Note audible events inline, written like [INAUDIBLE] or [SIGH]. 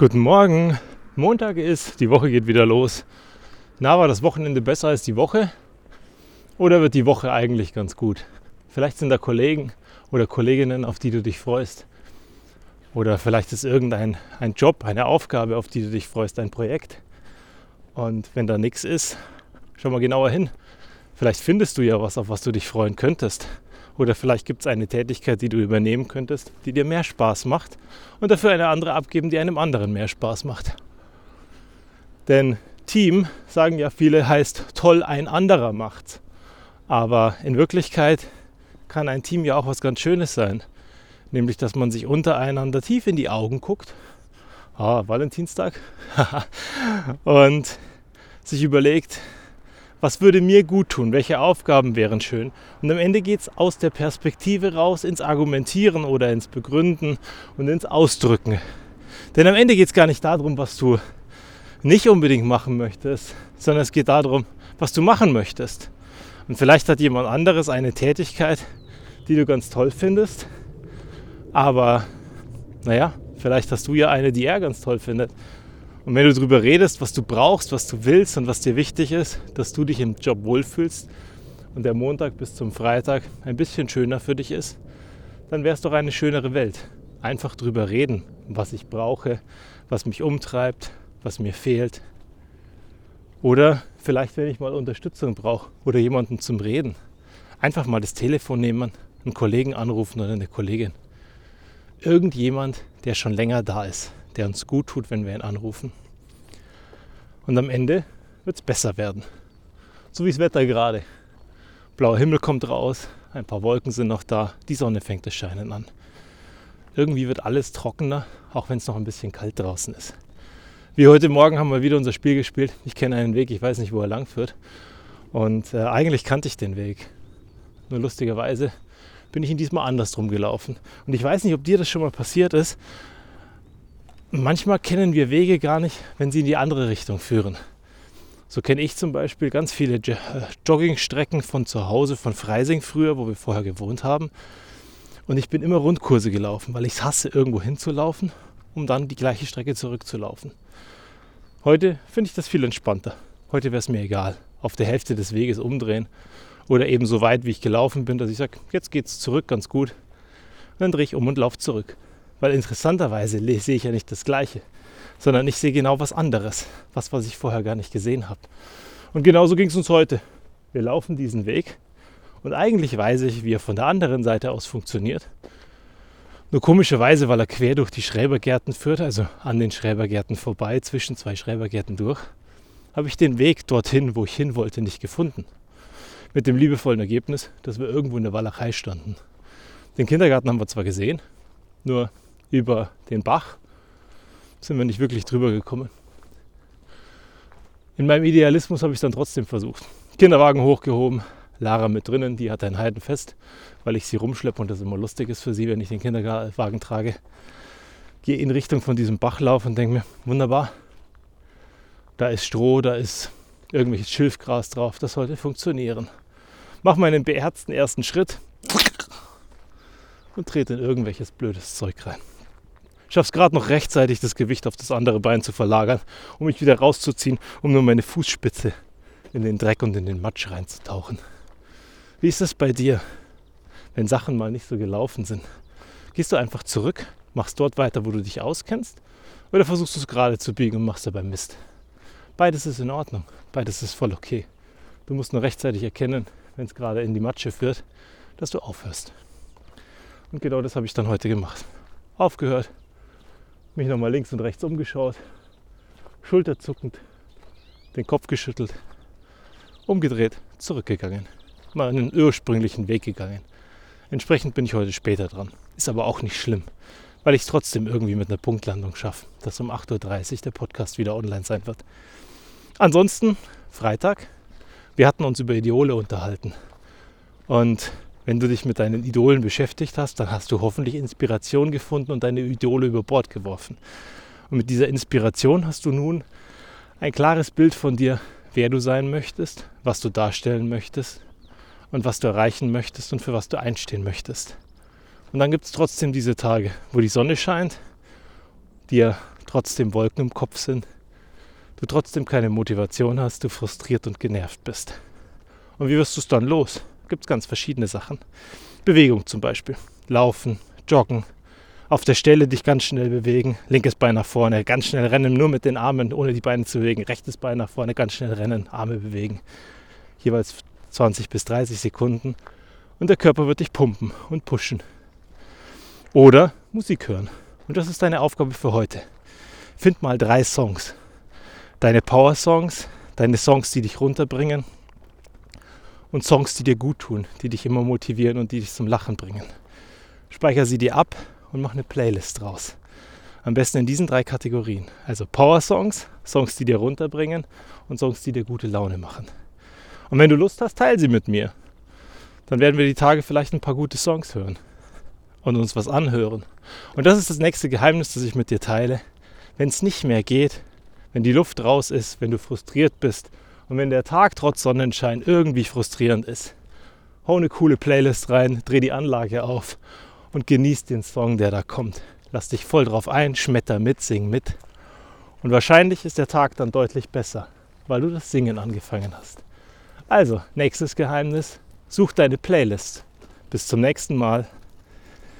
Guten Morgen. Montag ist, die Woche geht wieder los. Na, war das Wochenende besser als die Woche? Oder wird die Woche eigentlich ganz gut? Vielleicht sind da Kollegen oder Kolleginnen, auf die du dich freust. Oder vielleicht ist irgendein ein Job, eine Aufgabe, auf die du dich freust, ein Projekt. Und wenn da nichts ist, schau mal genauer hin. Vielleicht findest du ja was, auf was du dich freuen könntest. Oder vielleicht gibt es eine Tätigkeit, die du übernehmen könntest, die dir mehr Spaß macht und dafür eine andere abgeben, die einem anderen mehr Spaß macht. Denn Team, sagen ja viele, heißt toll, ein anderer macht's. Aber in Wirklichkeit kann ein Team ja auch was ganz Schönes sein. Nämlich, dass man sich untereinander tief in die Augen guckt. Ah, Valentinstag. [LAUGHS] und sich überlegt, was würde mir gut tun, welche Aufgaben wären schön. Und am Ende geht es aus der Perspektive raus ins Argumentieren oder ins Begründen und ins Ausdrücken. Denn am Ende geht es gar nicht darum, was du nicht unbedingt machen möchtest, sondern es geht darum, was du machen möchtest. Und vielleicht hat jemand anderes eine Tätigkeit, die du ganz toll findest, aber naja, vielleicht hast du ja eine, die er ganz toll findet. Und wenn du darüber redest, was du brauchst, was du willst und was dir wichtig ist, dass du dich im Job wohlfühlst und der Montag bis zum Freitag ein bisschen schöner für dich ist, dann wäre es doch eine schönere Welt. Einfach drüber reden, was ich brauche, was mich umtreibt, was mir fehlt. Oder vielleicht, wenn ich mal Unterstützung brauche oder jemanden zum Reden. Einfach mal das Telefon nehmen, einen Kollegen anrufen oder eine Kollegin. Irgendjemand, der schon länger da ist der uns gut tut, wenn wir ihn anrufen. Und am Ende wird es besser werden. So wie das Wetter gerade. Blauer Himmel kommt raus, ein paar Wolken sind noch da, die Sonne fängt das Scheinen an. Irgendwie wird alles trockener, auch wenn es noch ein bisschen kalt draußen ist. Wie heute Morgen haben wir wieder unser Spiel gespielt. Ich kenne einen Weg, ich weiß nicht, wo er lang führt. Und äh, eigentlich kannte ich den Weg. Nur lustigerweise bin ich ihn diesmal andersrum gelaufen. Und ich weiß nicht, ob dir das schon mal passiert ist, manchmal kennen wir Wege gar nicht, wenn sie in die andere Richtung führen. So kenne ich zum Beispiel ganz viele äh, Joggingstrecken von zu Hause, von Freising früher, wo wir vorher gewohnt haben. Und ich bin immer Rundkurse gelaufen, weil ich es hasse, irgendwo hinzulaufen, um dann die gleiche Strecke zurückzulaufen. Heute finde ich das viel entspannter. Heute wäre es mir egal. Auf der Hälfte des Weges umdrehen oder eben so weit, wie ich gelaufen bin, dass ich sage, jetzt geht es zurück ganz gut. Und dann drehe ich um und laufe zurück. Weil interessanterweise sehe ich ja nicht das Gleiche, sondern ich sehe genau was anderes, was, was ich vorher gar nicht gesehen habe. Und genauso ging es uns heute. Wir laufen diesen Weg und eigentlich weiß ich, wie er von der anderen Seite aus funktioniert. Nur komischerweise, weil er quer durch die Schrebergärten führt, also an den Schrebergärten vorbei, zwischen zwei Schrebergärten durch, habe ich den Weg dorthin, wo ich hin wollte, nicht gefunden. Mit dem liebevollen Ergebnis, dass wir irgendwo in der Walachei standen. Den Kindergarten haben wir zwar gesehen, nur über den Bach sind wir nicht wirklich drüber gekommen. In meinem Idealismus habe ich es dann trotzdem versucht. Kinderwagen hochgehoben, Lara mit drinnen, die hat ein Heidenfest, weil ich sie rumschleppe und das immer lustig ist für sie, wenn ich den Kinderwagen trage. Gehe in Richtung von diesem Bachlauf und denke mir, wunderbar, da ist Stroh, da ist irgendwelches Schilfgras drauf, das sollte funktionieren. Mach meinen beherzten ersten Schritt und trete in irgendwelches blödes Zeug rein. Schaffe es gerade noch rechtzeitig, das Gewicht auf das andere Bein zu verlagern, um mich wieder rauszuziehen, um nur meine Fußspitze in den Dreck und in den Matsch reinzutauchen. Wie ist es bei dir, wenn Sachen mal nicht so gelaufen sind? Gehst du einfach zurück, machst dort weiter, wo du dich auskennst, oder versuchst du es gerade zu biegen und machst dabei Mist? Beides ist in Ordnung, beides ist voll okay. Du musst nur rechtzeitig erkennen, wenn es gerade in die Matsche führt, dass du aufhörst. Und genau das habe ich dann heute gemacht. Aufgehört, mich nochmal links und rechts umgeschaut, schulterzuckend, den Kopf geschüttelt, umgedreht, zurückgegangen, mal einen ursprünglichen Weg gegangen. Entsprechend bin ich heute später dran. Ist aber auch nicht schlimm, weil ich es trotzdem irgendwie mit einer Punktlandung schaffe, dass um 8.30 Uhr der Podcast wieder online sein wird. Ansonsten, Freitag, wir hatten uns über Ideole unterhalten. Und wenn du dich mit deinen Idolen beschäftigt hast, dann hast du hoffentlich Inspiration gefunden und deine Idole über Bord geworfen. Und mit dieser Inspiration hast du nun ein klares Bild von dir, wer du sein möchtest, was du darstellen möchtest und was du erreichen möchtest und für was du einstehen möchtest. Und dann gibt es trotzdem diese Tage, wo die Sonne scheint, dir trotzdem Wolken im Kopf sind, du trotzdem keine Motivation hast, du frustriert und genervt bist. Und wie wirst du es dann los? Gibt es ganz verschiedene Sachen. Bewegung zum Beispiel. Laufen, joggen, auf der Stelle dich ganz schnell bewegen, linkes Bein nach vorne, ganz schnell rennen, nur mit den Armen, ohne die Beine zu bewegen, rechtes Bein nach vorne, ganz schnell rennen, Arme bewegen. Jeweils 20 bis 30 Sekunden und der Körper wird dich pumpen und pushen. Oder Musik hören. Und das ist deine Aufgabe für heute. Find mal drei Songs. Deine Power-Songs, deine Songs, die dich runterbringen und Songs, die dir gut tun, die dich immer motivieren und die dich zum Lachen bringen. Speicher sie dir ab und mach eine Playlist draus. Am besten in diesen drei Kategorien. Also Power-Songs, Songs, die dir runterbringen und Songs, die dir gute Laune machen. Und wenn du Lust hast, teile sie mit mir. Dann werden wir die Tage vielleicht ein paar gute Songs hören und uns was anhören. Und das ist das nächste Geheimnis, das ich mit dir teile. Wenn es nicht mehr geht, wenn die Luft raus ist, wenn du frustriert bist und wenn der Tag trotz Sonnenschein irgendwie frustrierend ist, hau eine coole Playlist rein, dreh die Anlage auf und genieß den Song, der da kommt. Lass dich voll drauf ein, schmetter mit, sing mit. Und wahrscheinlich ist der Tag dann deutlich besser, weil du das Singen angefangen hast. Also, nächstes Geheimnis, such deine Playlist. Bis zum nächsten Mal.